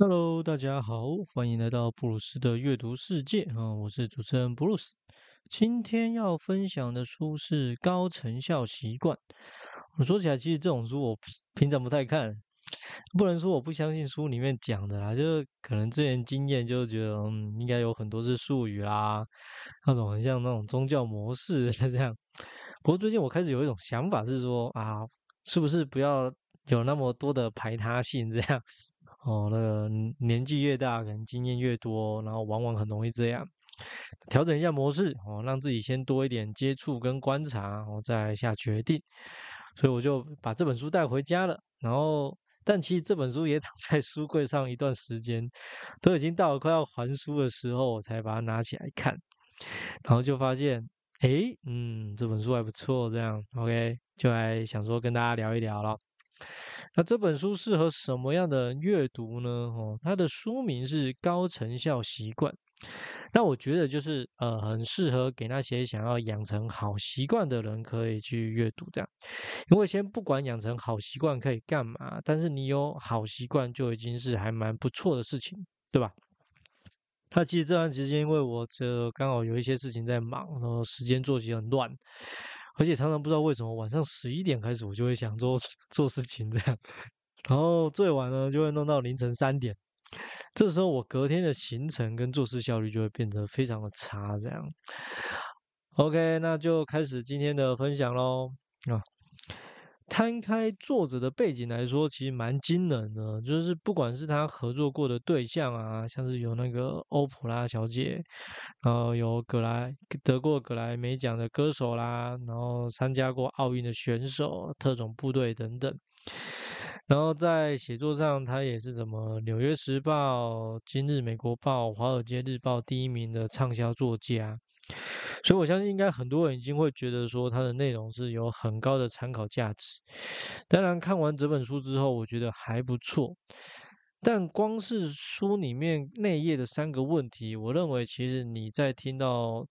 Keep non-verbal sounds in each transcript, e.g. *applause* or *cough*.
Hello，大家好，欢迎来到布鲁斯的阅读世界啊！我是主持人布鲁斯。今天要分享的书是《高成效习惯》。我说起来，其实这种书我平常不太看，不能说我不相信书里面讲的啦，就是可能之前经验就觉得，嗯，应该有很多是术语啦，那种很像那种宗教模式这样。不过最近我开始有一种想法是说啊，是不是不要有那么多的排他性这样？哦，那个年纪越大，可能经验越多，然后往往很容易这样。调整一下模式哦，让自己先多一点接触跟观察，我再下决定。所以我就把这本书带回家了。然后，但其实这本书也 *laughs* 躺在书柜上一段时间，都已经到了快要还书的时候，我才把它拿起来看。然后就发现，哎，嗯，这本书还不错，这样 OK，就来想说跟大家聊一聊了。那这本书适合什么样的阅读呢？哦，它的书名是《高成效习惯》。那我觉得就是呃，很适合给那些想要养成好习惯的人可以去阅读这样。因为先不管养成好习惯可以干嘛，但是你有好习惯就已经是还蛮不错的事情，对吧？那其实这段时间因为我这刚好有一些事情在忙，然后时间作息很乱。而且常常不知道为什么晚上十一点开始，我就会想做 *laughs* 做事情这样，然后最晚呢就会弄到凌晨三点，这时候我隔天的行程跟做事效率就会变得非常的差这样。OK，那就开始今天的分享喽啊。摊开作者的背景来说，其实蛮惊人的。就是不管是他合作过的对象啊，像是有那个欧普拉小姐，然后有格莱得过格莱美奖的歌手啦，然后参加过奥运的选手、特种部队等等。然后在写作上，他也是什么《纽约时报》、《今日美国报》、《华尔街日报》第一名的畅销作家。所以，我相信应该很多人已经会觉得说，它的内容是有很高的参考价值。当然，看完这本书之后，我觉得还不错。但光是书里面内页的三个问题，我认为其实你在听到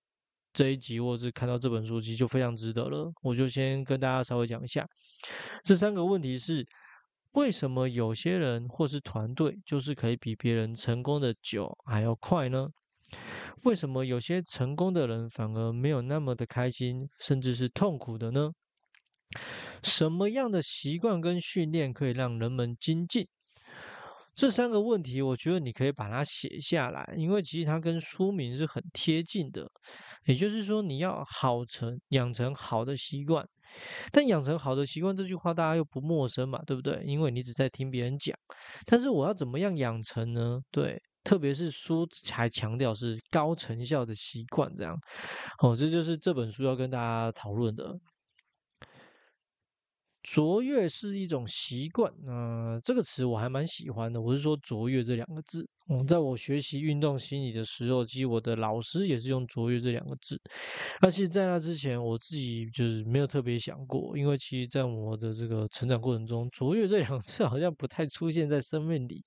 这一集，或是看到这本书，其实就非常值得了。我就先跟大家稍微讲一下，这三个问题是：为什么有些人或是团队就是可以比别人成功的久还要快呢？为什么有些成功的人反而没有那么的开心，甚至是痛苦的呢？什么样的习惯跟训练可以让人们精进？这三个问题，我觉得你可以把它写下来，因为其实它跟书名是很贴近的。也就是说，你要好成养成好的习惯，但养成好的习惯这句话大家又不陌生嘛，对不对？因为你只在听别人讲。但是我要怎么样养成呢？对。特别是书还强调是高成效的习惯，这样哦，这就是这本书要跟大家讨论的。卓越是一种习惯，那这个词我还蛮喜欢的。我是说卓越这两个字，嗯，在我学习运动心理的时候，其实我的老师也是用卓越这两个字。那其实，在那之前，我自己就是没有特别想过，因为其实，在我的这个成长过程中，卓越这两个字好像不太出现在生命里。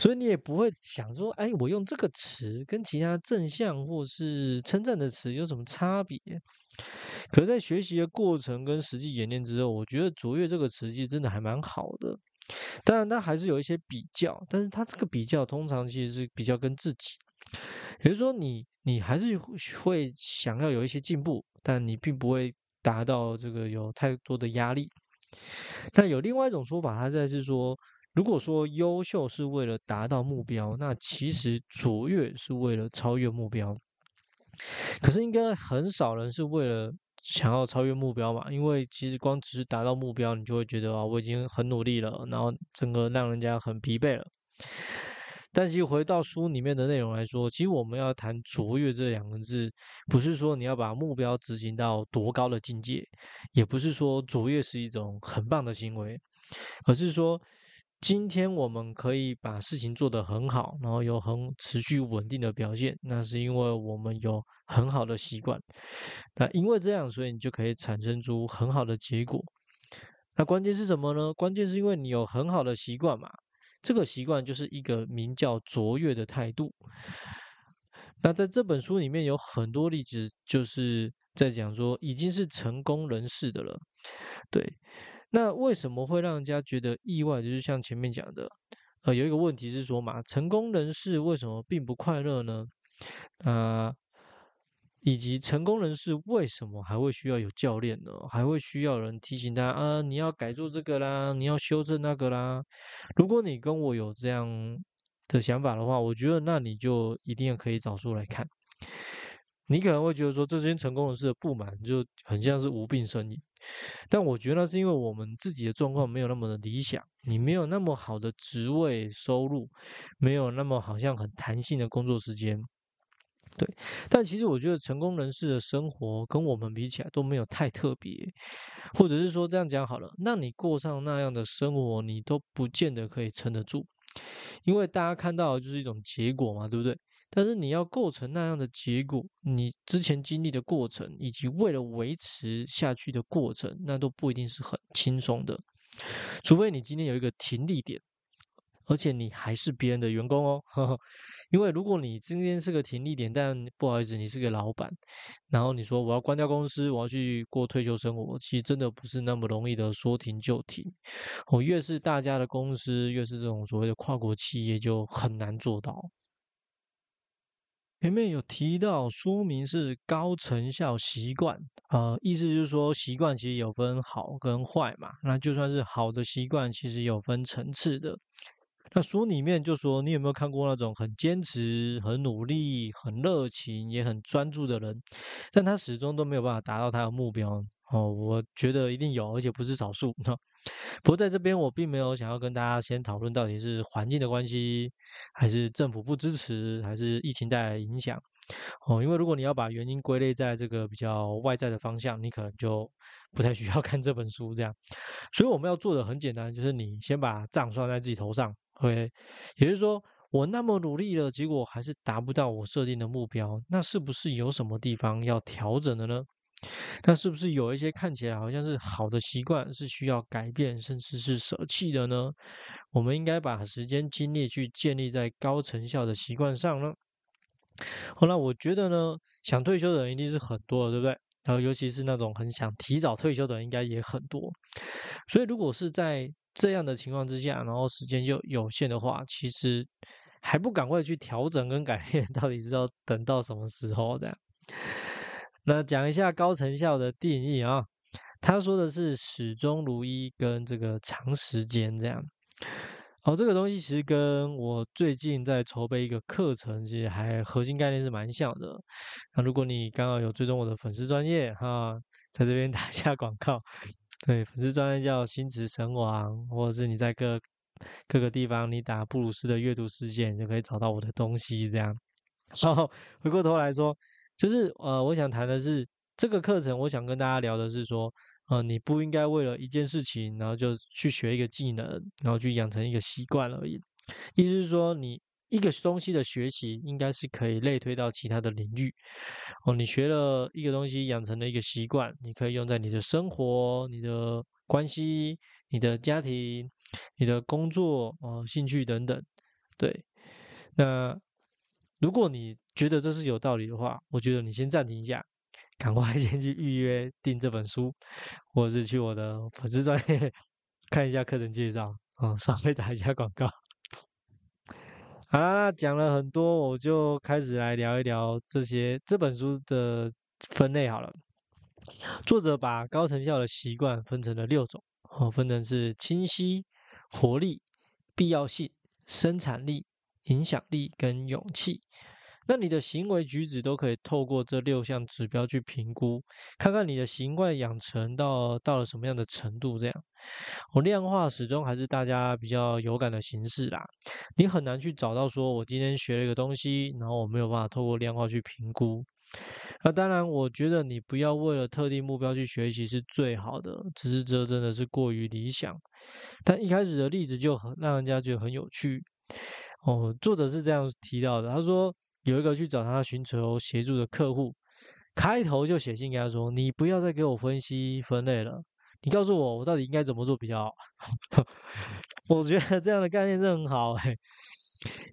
所以你也不会想说，哎，我用这个词跟其他正向或是称赞的词有什么差别？可是在学习的过程跟实际演练之后，我觉得“卓越”这个词其实真的还蛮好的。当然，它还是有一些比较，但是它这个比较通常其实是比较跟自己，也就是说，你你还是会想要有一些进步，但你并不会达到这个有太多的压力。那有另外一种说法，它在是说。如果说优秀是为了达到目标，那其实卓越是为了超越目标。可是应该很少人是为了想要超越目标嘛？因为其实光只是达到目标，你就会觉得啊，我已经很努力了，然后整个让人家很疲惫了。但其实回到书里面的内容来说，其实我们要谈卓越这两个字，不是说你要把目标执行到多高的境界，也不是说卓越是一种很棒的行为，而是说。今天我们可以把事情做得很好，然后有很持续稳定的表现，那是因为我们有很好的习惯。那因为这样，所以你就可以产生出很好的结果。那关键是什么呢？关键是因为你有很好的习惯嘛。这个习惯就是一个名叫卓越的态度。那在这本书里面有很多例子，就是在讲说已经是成功人士的了，对。那为什么会让人家觉得意外？就是像前面讲的，呃，有一个问题是说嘛，成功人士为什么并不快乐呢？啊，以及成功人士为什么还会需要有教练呢？还会需要人提醒他啊，你要改做这个啦，你要修正那个啦。如果你跟我有这样的想法的话，我觉得那你就一定可以找书来看。你可能会觉得说，这些成功人士的不满就很像是无病呻吟，但我觉得那是因为我们自己的状况没有那么的理想，你没有那么好的职位收入，没有那么好像很弹性的工作时间，对。但其实我觉得成功人士的生活跟我们比起来都没有太特别，或者是说这样讲好了，那你过上那样的生活，你都不见得可以撑得住，因为大家看到的就是一种结果嘛，对不对？但是你要构成那样的结果，你之前经历的过程，以及为了维持下去的过程，那都不一定是很轻松的。除非你今天有一个停利点，而且你还是别人的员工哦。因为如果你今天是个停利点，但不好意思，你是个老板，然后你说我要关掉公司，我要去过退休生活，其实真的不是那么容易的说停就停。哦，越是大家的公司，越是这种所谓的跨国企业，就很难做到。前面有提到，说明是高成效习惯，呃，意思就是说习惯其实有分好跟坏嘛。那就算是好的习惯，其实有分层次的。那书里面就说，你有没有看过那种很坚持、很努力、很热情、也很专注的人，但他始终都没有办法达到他的目标？哦，我觉得一定有，而且不是少数。*laughs* 不过在这边，我并没有想要跟大家先讨论到底是环境的关系，还是政府不支持，还是疫情带来影响。哦，因为如果你要把原因归类在这个比较外在的方向，你可能就不太需要 *laughs* 看这本书这样。所以我们要做的很简单，就是你先把账算在自己头上。OK，也就是说，我那么努力了，结果还是达不到我设定的目标，那是不是有什么地方要调整的呢？那是不是有一些看起来好像是好的习惯是需要改变，甚至是舍弃的呢？我们应该把时间精力去建立在高成效的习惯上呢？好了，我觉得呢，想退休的人一定是很多的，对不对？然后尤其是那种很想提早退休的人，应该也很多。所以如果是在这样的情况之下，然后时间又有限的话，其实还不赶快去调整跟改变，到底是要等到什么时候这样？那讲一下高成效的定义啊，他说的是始终如一跟这个长时间这样。哦，这个东西其实跟我最近在筹备一个课程，其实还核心概念是蛮像的。那如果你刚好有追踪我的粉丝专业哈，在这边 *laughs* 打一下广告，对，粉丝专业叫心驰神王，或者是你在各各个地方你打布鲁斯的阅读事件，就可以找到我的东西这样。*laughs* 然后回过头来说。就是呃，我想谈的是这个课程，我想跟大家聊的是说，呃，你不应该为了一件事情，然后就去学一个技能，然后去养成一个习惯而已。意思是说，你一个东西的学习，应该是可以类推到其他的领域。哦，你学了一个东西，养成了一个习惯，你可以用在你的生活、你的关系、你的家庭、你的工作、哦，兴趣等等。对，那。如果你觉得这是有道理的话，我觉得你先暂停一下，赶快 *laughs* 先去预约订这本书，或者是去我的粉丝专业 *laughs* 看一下课程介绍啊，稍微打一下广告。好啦，讲了很多，我就开始来聊一聊这些这本书的分类好了。作者把高成效的习惯分成了六种，哦，分成是清晰、活力、必要性、生产力。影响力跟勇气，那你的行为举止都可以透过这六项指标去评估，看看你的习惯养成到到了什么样的程度。这样，我量化始终还是大家比较有感的形式啦。你很难去找到说我今天学了一个东西，然后我没有办法透过量化去评估。那当然，我觉得你不要为了特定目标去学习是最好的，只是这真的是过于理想。但一开始的例子就很让人家觉得很有趣。哦，作者是这样提到的。他说有一个去找他寻求协助的客户，开头就写信给他说：“你不要再给我分析分类了，你告诉我我到底应该怎么做比较好。*laughs* ”我觉得这样的概念是很好哎，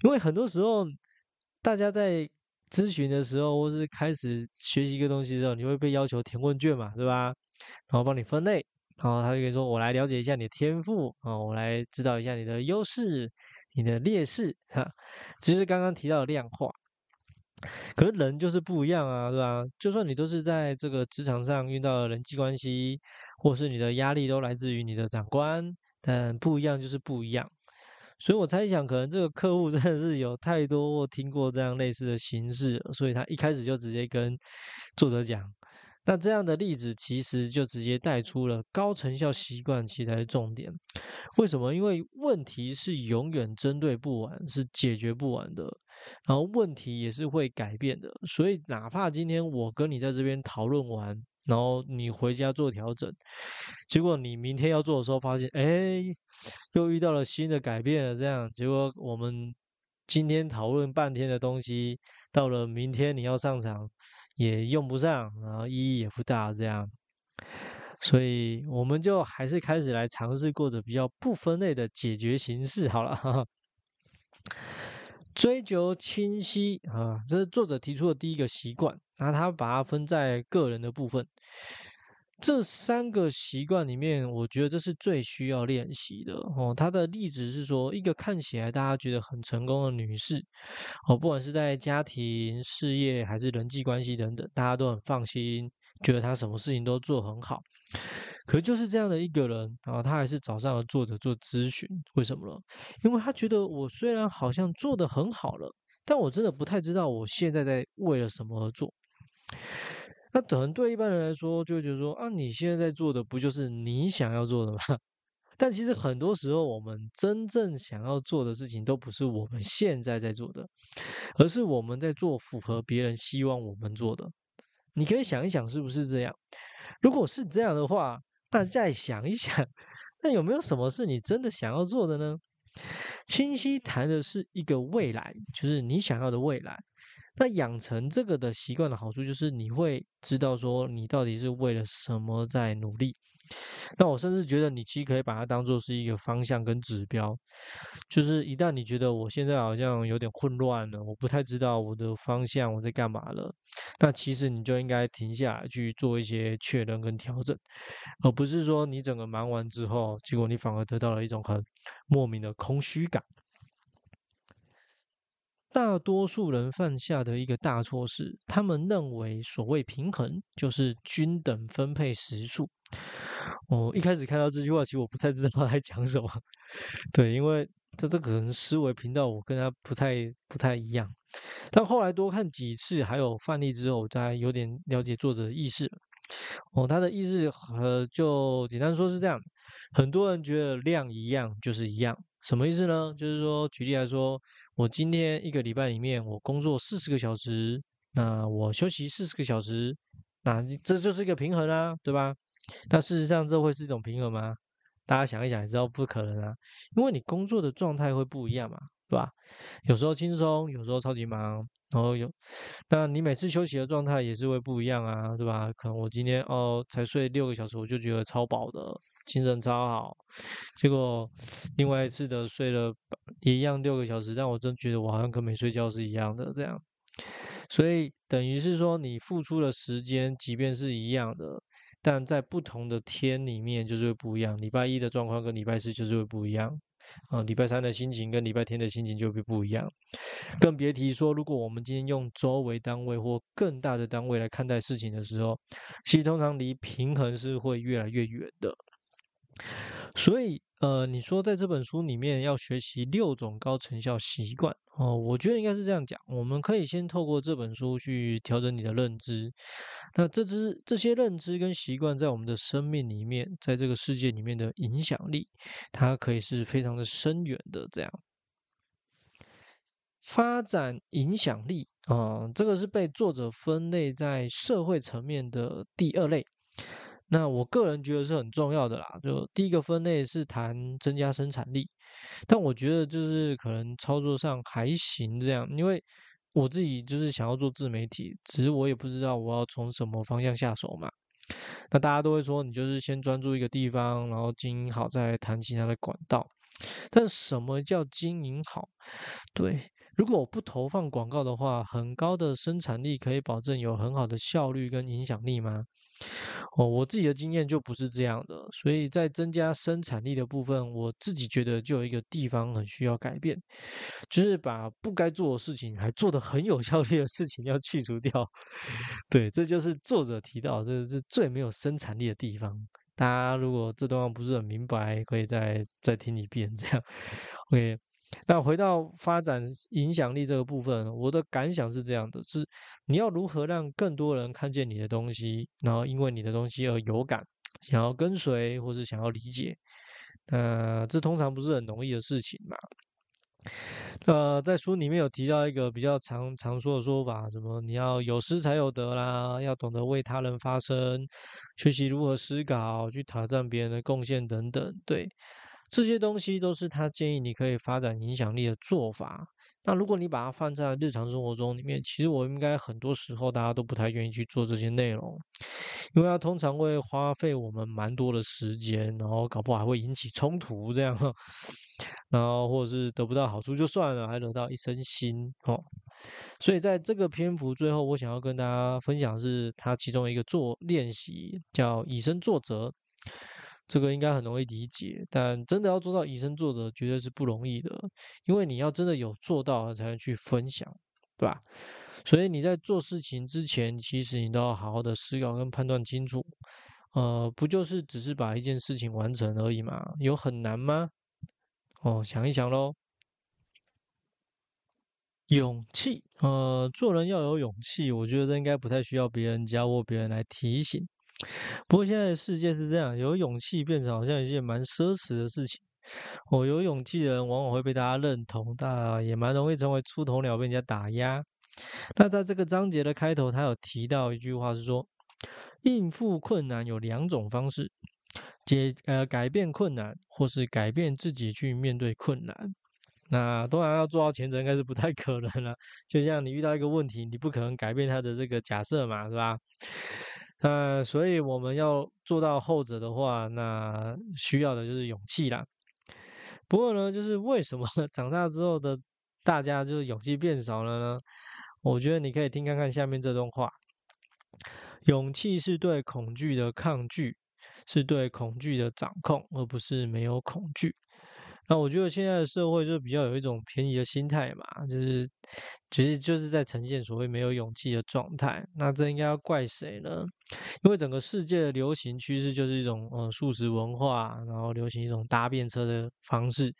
因为很多时候大家在咨询的时候，或是开始学习一个东西的时候，你会被要求填问卷嘛，对吧？然后帮你分类，然后他就跟你说：“我来了解一下你的天赋啊，我来知道一下你的优势。”你的劣势哈，只是刚刚提到的量化。可是人就是不一样啊，对吧？就算你都是在这个职场上遇到人际关系，或是你的压力都来自于你的长官，但不一样就是不一样。所以我猜想，可能这个客户真的是有太多听过这样类似的形式，所以他一开始就直接跟作者讲。那这样的例子其实就直接带出了高成效习惯，其实才是重点。为什么？因为问题是永远针对不完，是解决不完的。然后问题也是会改变的。所以哪怕今天我跟你在这边讨论完，然后你回家做调整，结果你明天要做的时候发现，哎，又遇到了新的改变了。这样，结果我们今天讨论半天的东西，到了明天你要上场。也用不上，然后意义也不大，这样，所以我们就还是开始来尝试过着比较不分类的解决形式好了。追求清晰啊，这是作者提出的第一个习惯，那他把它分在个人的部分。这三个习惯里面，我觉得这是最需要练习的哦。他的例子是说，一个看起来大家觉得很成功的女士，哦，不管是在家庭、事业还是人际关系等等，大家都很放心，觉得她什么事情都做很好。可就是这样的一个人啊，他还是找上了作者做咨询，为什么呢？因为他觉得我虽然好像做的很好了，但我真的不太知道我现在在为了什么而做。那可能对一般人来说，就觉得说啊，你现在在做的不就是你想要做的吗？*laughs* 但其实很多时候，我们真正想要做的事情，都不是我们现在在做的，而是我们在做符合别人希望我们做的。你可以想一想，是不是这样？如果是这样的话，那再想一想，那有没有什么是你真的想要做的呢？清晰谈的是一个未来，就是你想要的未来。那养成这个的习惯的好处，就是你会知道说你到底是为了什么在努力。那我甚至觉得，你其实可以把它当做是一个方向跟指标。就是一旦你觉得我现在好像有点混乱了，我不太知道我的方向我在干嘛了，那其实你就应该停下来去做一些确认跟调整，而不是说你整个忙完之后，结果你反而得到了一种很莫名的空虚感。大多数人犯下的一个大错是，他们认为所谓平衡就是均等分配时数。我一开始看到这句话，其实我不太知道他在讲什么。对，因为他这可能思维频道我跟他不太不太一样。但后来多看几次还有范例之后，大家有点了解作者的意思。哦，他的意思呃，就简单说是这样：很多人觉得量一样就是一样，什么意思呢？就是说，举例来说。我今天一个礼拜里面，我工作四十个小时，那我休息四十个小时，那这就是一个平衡啊，对吧？那事实上，这会是一种平衡吗？大家想一想，也知道不可能啊，因为你工作的状态会不一样嘛，对吧？有时候轻松，有时候超级忙，然后有，那你每次休息的状态也是会不一样啊，对吧？可能我今天哦才睡六个小时，我就觉得超饱的。精神超好，结果另外一次的睡了一样六个小时，但我真觉得我好像跟没睡觉是一样的这样，所以等于是说你付出的时间即便是一样的，但在不同的天里面就是会不一样。礼拜一的状况跟礼拜四就是会不一样，啊，礼拜三的心情跟礼拜天的心情就会不一样，更别提说如果我们今天用周为单位或更大的单位来看待事情的时候，其实通常离平衡是会越来越远的。所以，呃，你说在这本书里面要学习六种高成效习惯哦，我觉得应该是这样讲。我们可以先透过这本书去调整你的认知，那这支这些认知跟习惯在我们的生命里面，在这个世界里面的影响力，它可以是非常的深远的。这样发展影响力啊，这个是被作者分类在社会层面的第二类。那我个人觉得是很重要的啦。就第一个分类是谈增加生产力，但我觉得就是可能操作上还行这样，因为我自己就是想要做自媒体，只是我也不知道我要从什么方向下手嘛。那大家都会说，你就是先专注一个地方，然后经营好再谈其他的管道。但什么叫经营好？对，如果我不投放广告的话，很高的生产力可以保证有很好的效率跟影响力吗？哦，我自己的经验就不是这样的，所以在增加生产力的部分，我自己觉得就有一个地方很需要改变，就是把不该做的事情还做得很有效率的事情要去除掉。*laughs* 对，这就是作者提到这是最没有生产力的地方。大家如果这段话不是很明白，可以再再听一遍这样。OK。那回到发展影响力这个部分，我的感想是这样的：是你要如何让更多人看见你的东西，然后因为你的东西而有感，想要跟随或是想要理解。那这通常不是很容易的事情嘛？呃，在书里面有提到一个比较常常说的说法，什么你要有失才有得啦，要懂得为他人发声，学习如何思考，去挑战别人的贡献等等。对。这些东西都是他建议你可以发展影响力的做法。那如果你把它放在日常生活中里面，其实我应该很多时候大家都不太愿意去做这些内容，因为它通常会花费我们蛮多的时间，然后搞不好还会引起冲突这样，然后或者是得不到好处就算了，还惹到一身腥哦。所以在这个篇幅最后，我想要跟大家分享是他其中一个做练习，叫以身作则。这个应该很容易理解，但真的要做到以身作则，绝对是不容易的。因为你要真的有做到，才能去分享，对吧？所以你在做事情之前，其实你都要好好的思考跟判断清楚。呃，不就是只是把一件事情完成而已嘛？有很难吗？哦，想一想喽。勇气，呃，做人要有勇气，我觉得这应该不太需要别人教或别人来提醒。不过现在的世界是这样，有勇气变成好像一件蛮奢侈的事情。哦，有勇气的人往往会被大家认同，但也蛮容易成为出头鸟，被人家打压。那在这个章节的开头，他有提到一句话是说，应付困难有两种方式：解呃改变困难，或是改变自己去面对困难。那当然要做到前者，应该是不太可能了。就像你遇到一个问题，你不可能改变他的这个假设嘛，是吧？呃，所以我们要做到后者的话，那需要的就是勇气啦。不过呢，就是为什么 *laughs* 长大之后的大家就是勇气变少了呢？我觉得你可以听看看下面这段话：勇气是对恐惧的抗拒，是对恐惧的掌控，而不是没有恐惧。那我觉得现在的社会就比较有一种便宜的心态嘛，就是其实就是在呈现所谓没有勇气的状态。那这应该要怪谁呢？因为整个世界的流行趋势就是一种呃素食文化，然后流行一种搭便车的方式，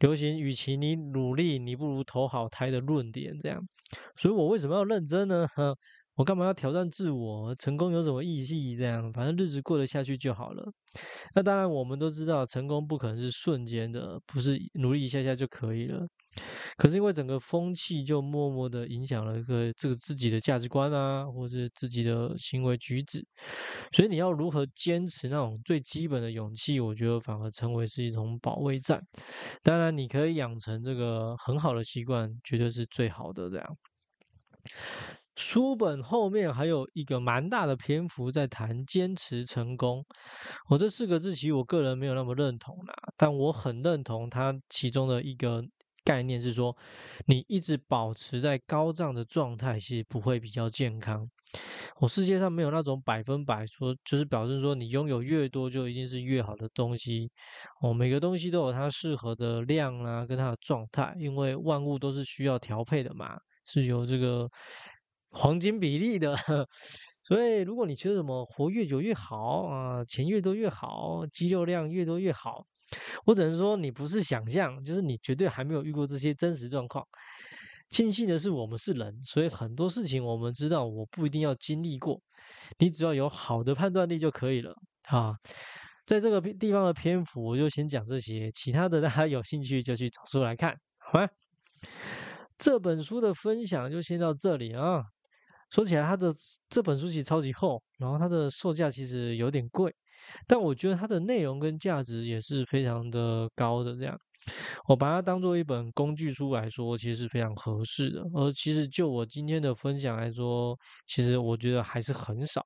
流行与其你努力，你不如投好胎的论点这样。所以我为什么要认真呢？*laughs* 我干嘛要挑战自我？成功有什么意义？这样，反正日子过得下去就好了。那当然，我们都知道，成功不可能是瞬间的，不是努力一下下就可以了。可是因为整个风气就默默的影响了一个这个自己的价值观啊，或者自己的行为举止，所以你要如何坚持那种最基本的勇气，我觉得反而成为是一种保卫战。当然，你可以养成这个很好的习惯，绝对是最好的这样。书本后面还有一个蛮大的篇幅在谈坚持成功，我这四个字其实我个人没有那么认同啦，但我很认同它其中的一个概念是说，你一直保持在高涨的状态，其实不会比较健康。我世界上没有那种百分百说，就是表示说你拥有越多就一定是越好的东西。哦，每个东西都有它适合的量啦，跟它的状态，因为万物都是需要调配的嘛，是由这个。黄金比例的，*laughs* 所以如果你觉得什么活越久越好啊，钱越多越好，肌肉量越多越好，我只能说你不是想象，就是你绝对还没有遇过这些真实状况。庆幸的是我们是人，所以很多事情我们知道，我不一定要经历过，你只要有好的判断力就可以了啊。在这个地方的篇幅，我就先讲这些，其他的大家有兴趣就去找书来看，好吗？这本书的分享就先到这里啊。说起来，它的这本书其实超级厚，然后它的售价其实有点贵，但我觉得它的内容跟价值也是非常的高的。这样，我把它当做一本工具书来说，其实是非常合适的。而其实就我今天的分享来说，其实我觉得还是很少，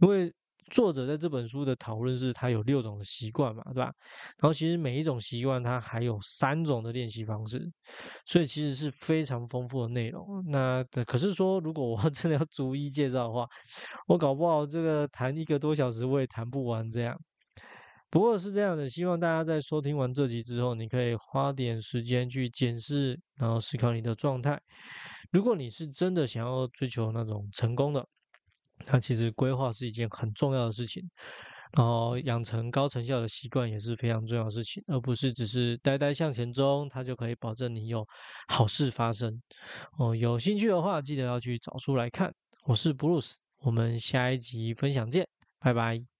因为作者在这本书的讨论是，他有六种的习惯嘛，对吧？然后其实每一种习惯，它还有三种的练习方式，所以其实是非常丰富的内容。那可是说，如果我 *laughs* 真的要逐一介绍的话，我搞不好这个谈一个多小时，我也谈不完这样。不过是这样的，希望大家在收听完这集之后，你可以花点时间去检视，然后思考你的状态。如果你是真的想要追求那种成功的，那其实规划是一件很重要的事情，然后养成高成效的习惯也是非常重要的事情，而不是只是呆呆向前冲，它就可以保证你有好事发生。哦，有兴趣的话，记得要去找书来看。我是 Bruce，，我们下一集分享见，拜拜。